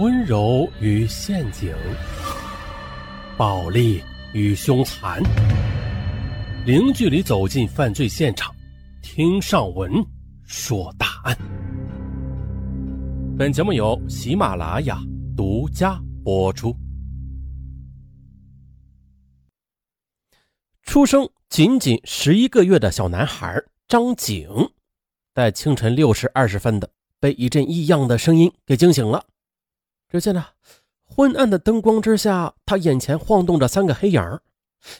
温柔与陷阱，暴力与凶残，零距离走进犯罪现场，听上文说大案。本节目由喜马拉雅独家播出。出生仅仅十一个月的小男孩张景，在清晨六时二十分的被一阵异样的声音给惊醒了。只见呢，昏暗的灯光之下，他眼前晃动着三个黑影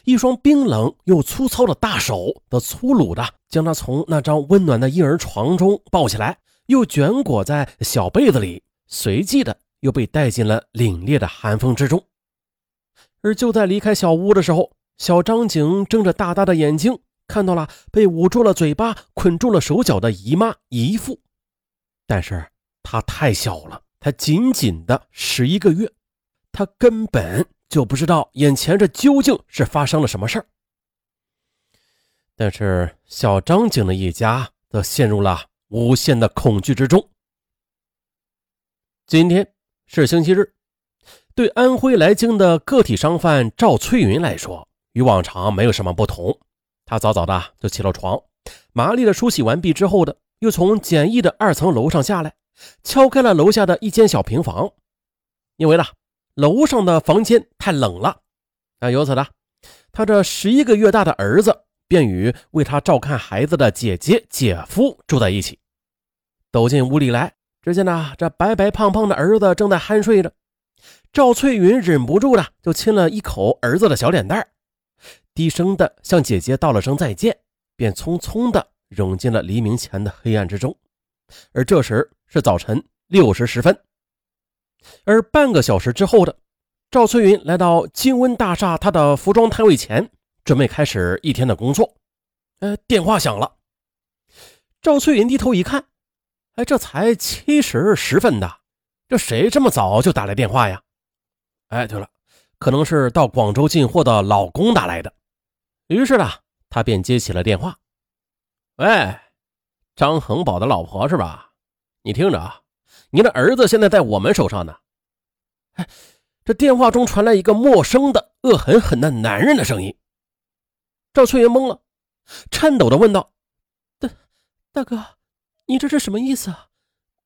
一双冰冷又粗糙的大手，的粗鲁的将他从那张温暖的婴儿床中抱起来，又卷裹在小被子里，随即的又被带进了凛冽的寒风之中。而就在离开小屋的时候，小张景睁着大大的眼睛，看到了被捂住了嘴巴、捆住了手脚的姨妈姨父，但是他太小了。他仅仅的十一个月，他根本就不知道眼前这究竟是发生了什么事儿。但是小张景的一家则陷入了无限的恐惧之中。今天是星期日，对安徽来京的个体商贩赵翠云来说，与往常没有什么不同。他早早的就起了床，麻利的梳洗完毕之后的，又从简易的二层楼上下来。敲开了楼下的一间小平房，因为呢，楼上的房间太冷了啊。由此呢，他这十一个月大的儿子便与为他照看孩子的姐姐、姐夫住在一起。走进屋里来，只见呢，这白白胖胖的儿子正在酣睡着。赵翠云忍不住的就亲了一口儿子的小脸蛋低声的向姐姐道了声再见，便匆匆的融进了黎明前的黑暗之中。而这时，是早晨六时十分，而半个小时之后的赵翠云来到金温大厦他的服装摊位前，准备开始一天的工作。呃，电话响了。赵翠云低头一看，哎，这才七时十分的，这谁这么早就打来电话呀？哎，对了，可能是到广州进货的老公打来的。于是呢，他便接起了电话。喂，张恒宝的老婆是吧？你听着啊，你的儿子现在在我们手上呢。哎，这电话中传来一个陌生的、恶狠狠的男人的声音。赵翠云懵了，颤抖的问道：“大大哥，你这是什么意思啊？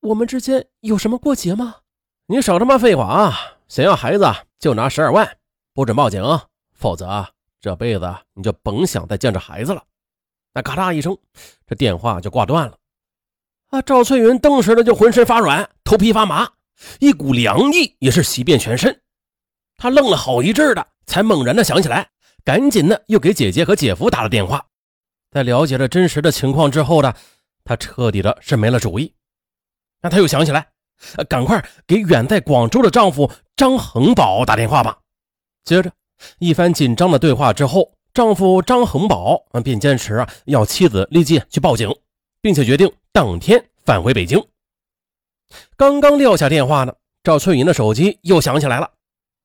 我们之间有什么过节吗？”你少他妈废话啊！想要孩子就拿十二万，不准报警，否则这辈子你就甭想再见着孩子了。那咔嚓一声，这电话就挂断了。啊！赵翠云顿时的就浑身发软，头皮发麻，一股凉意也是袭遍全身。他愣了好一阵的，才猛然的想起来，赶紧的又给姐姐和姐夫打了电话。在了解了真实的情况之后呢，他彻底的是没了主意。那他又想起来，赶快给远在广州的丈夫张恒宝打电话吧。接着一番紧张的对话之后，丈夫张恒宝便坚持啊要妻子立即去报警。并且决定当天返回北京。刚刚撂下电话呢，赵翠云的手机又响起来了。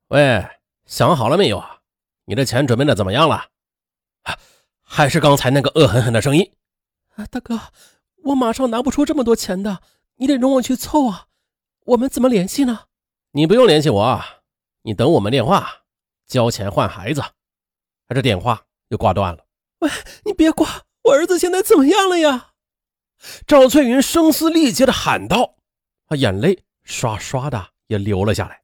喂，想好了没有啊？你的钱准备的怎么样了？啊，还是刚才那个恶狠狠的声音。啊，大哥，我马上拿不出这么多钱的，你得容我去凑啊。我们怎么联系呢？你不用联系我，你等我们电话，交钱换孩子。他这电话又挂断了。喂，你别挂，我儿子现在怎么样了呀？赵翠云声嘶力竭地喊道：“啊，眼泪刷刷的也流了下来。”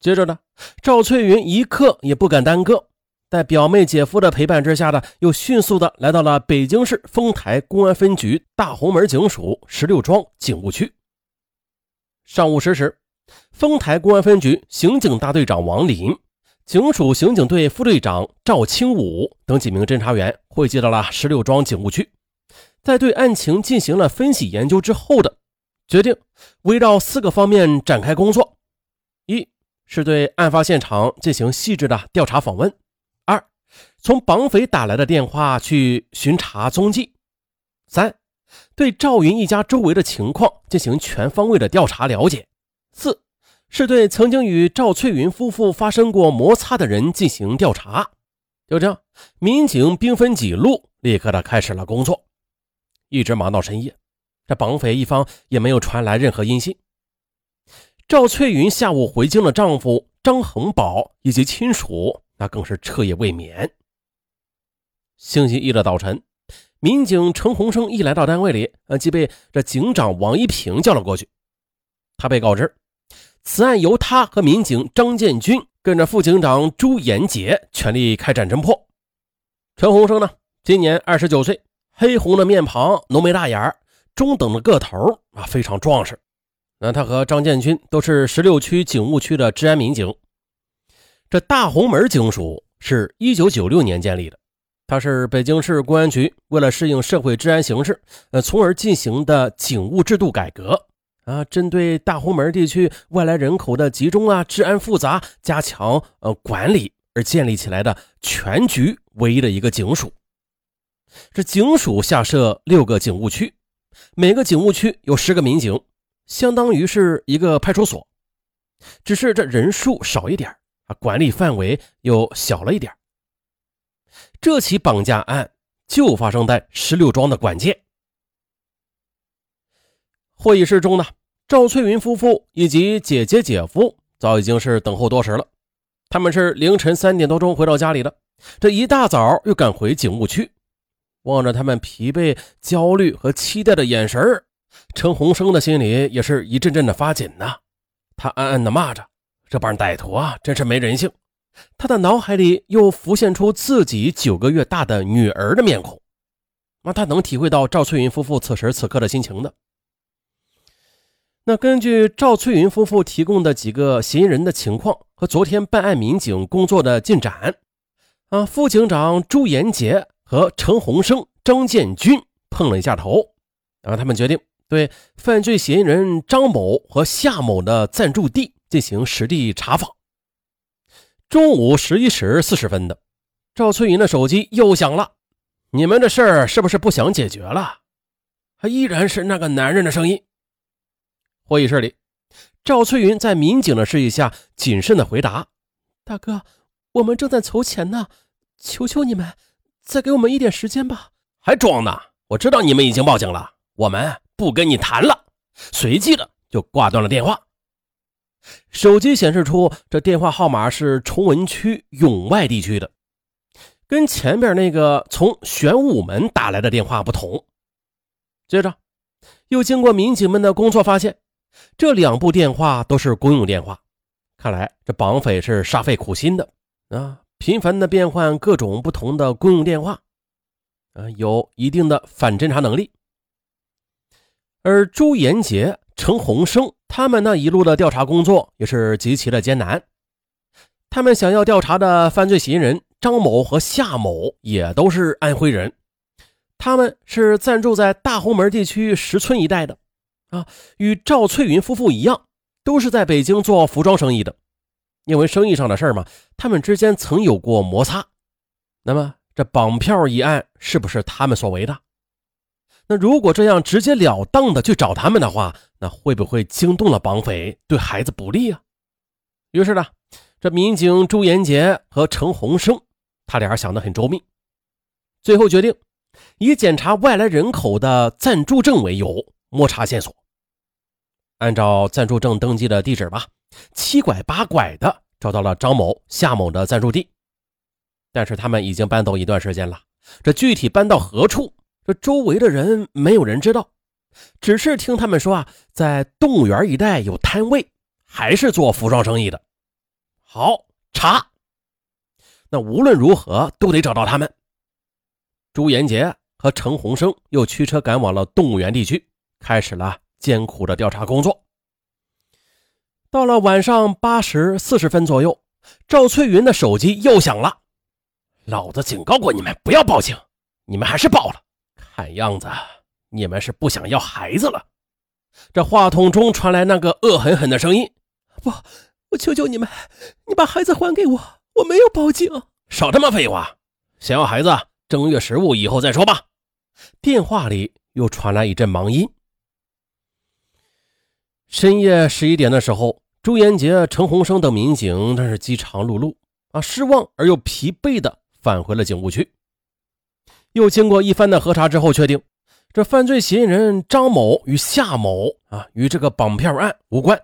接着呢，赵翠云一刻也不敢耽搁，在表妹姐夫的陪伴之下呢，又迅速的来到了北京市丰台公安分局大红门警署十六庄警务区。上午十时，丰台公安分局刑警大队长王林、警署刑警队副队长赵清武等几名侦查员汇集到了十六庄警务区。在对案情进行了分析研究之后的决定，围绕四个方面展开工作：一是对案发现场进行细致的调查访问；二，从绑匪打来的电话去巡查踪迹；三，对赵云一家周围的情况进行全方位的调查了解；四是对曾经与赵翠云夫妇发生过摩擦的人进行调查。就这样，民警兵分几路，立刻的开始了工作。一直忙到深夜，这绑匪一方也没有传来任何音信。赵翠云下午回京的丈夫张恒宝以及亲属，那更是彻夜未眠。星期一的早晨，民警陈洪生一来到单位里，呃，即被这警长王一平叫了过去。他被告知，此案由他和民警张建军跟着副警长朱延杰全力开展侦破。陈洪生呢，今年二十九岁，黑红的面庞，浓眉大眼中等的个头啊，非常壮实。那他和张建军都是十六区警务区的治安民警。这大红门警署是一九九六年建立的。它是北京市公安局为了适应社会治安形势，呃，从而进行的警务制度改革啊，针对大红门地区外来人口的集中啊，治安复杂，加强呃管理而建立起来的全局唯一的一个警署。这警署下设六个警务区，每个警务区有十个民警，相当于是一个派出所，只是这人数少一点啊，管理范围又小了一点。这起绑架案就发生在十六庄的管界。会议室中呢，赵翠云夫妇以及姐姐姐夫早已经是等候多时了。他们是凌晨三点多钟回到家里的，这一大早又赶回警务区。望着他们疲惫、焦虑和期待的眼神陈洪生的心里也是一阵阵的发紧呐。他暗暗的骂着：“这帮歹徒啊，真是没人性。”他的脑海里又浮现出自己九个月大的女儿的面孔，那他能体会到赵翠云夫妇此时此刻的心情的。那根据赵翠云夫妇提供的几个嫌疑人的情况和昨天办案民警工作的进展，啊，副警长朱延杰和陈洪生、张建军碰了一下头，然后他们决定对犯罪嫌疑人张某和夏某的暂住地进行实地查访。中午十一时四十分的，赵翠云的手机又响了。你们的事儿是不是不想解决了？还依然是那个男人的声音。会议室里，赵翠云在民警的示意下，谨慎的回答：“大哥，我们正在筹钱呢，求求你们，再给我们一点时间吧。”还装呢？我知道你们已经报警了，我们不跟你谈了。随即的就挂断了电话。手机显示出这电话号码是崇文区永外地区的，跟前边那个从玄武门打来的电话不同。接着，又经过民警们的工作发现，这两部电话都是公用电话。看来这绑匪是煞费苦心的啊，频繁的变换各种不同的公用电话，啊，有一定的反侦查能力。而朱延杰、陈洪生。他们那一路的调查工作也是极其的艰难。他们想要调查的犯罪嫌疑人张某和夏某也都是安徽人，他们是暂住在大红门地区石村一带的，啊，与赵翠云夫妇一样，都是在北京做服装生意的。因为生意上的事儿嘛，他们之间曾有过摩擦。那么这绑票一案是不是他们所为的？那如果这样直截了当的去找他们的话，那会不会惊动了绑匪，对孩子不利啊？于是呢，这民警朱延杰和陈洪生，他俩想得很周密，最后决定以检查外来人口的暂住证为由，摸查线索。按照暂住证登记的地址吧，七拐八拐的找到了张某、夏某的暂住地，但是他们已经搬走一段时间了，这具体搬到何处？这周围的人没有人知道，只是听他们说啊，在动物园一带有摊位，还是做服装生意的。好查，那无论如何都得找到他们。朱延杰和陈洪生又驱车赶往了动物园地区，开始了艰苦的调查工作。到了晚上八时四十分左右，赵翠云的手机又响了。老子警告过你们不要报警，你们还是报了。看样子你们是不想要孩子了。这话筒中传来那个恶狠狠的声音：“不，我求求你们，你把孩子还给我，我没有报警。”少他妈废话！想要孩子，正月十五以后再说吧。电话里又传来一阵忙音。深夜十一点的时候，朱延杰、陈洪生等民警真是饥肠辘辘啊，失望而又疲惫的返回了警务区。又经过一番的核查之后，确定这犯罪嫌疑人张某与夏某啊与这个绑票案无关，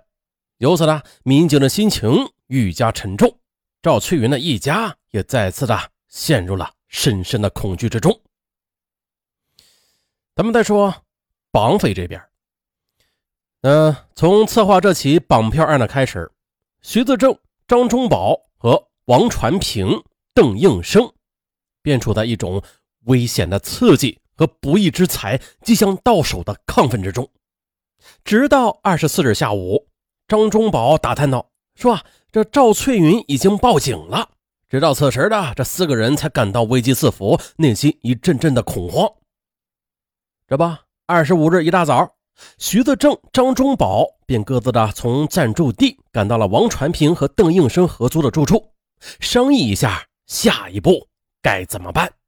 由此呢，民警的心情愈加沉重，赵翠云的一家也再次的陷入了深深的恐惧之中。咱们再说绑匪这边，嗯，从策划这起绑票案的开始，徐自正、张忠宝和王传平、邓应生便处在一种危险的刺激和不义之财即将到手的亢奋之中，直到二十四日下午。张忠宝打探到，说：“这赵翠云已经报警了。”直到此时的这四个人才感到危机四伏，内心一阵阵的恐慌。这不，二十五日一大早，徐德正、张忠宝便各自的从暂住地赶到了王传平和邓应生合租的住处，商议一下下一步该怎么办。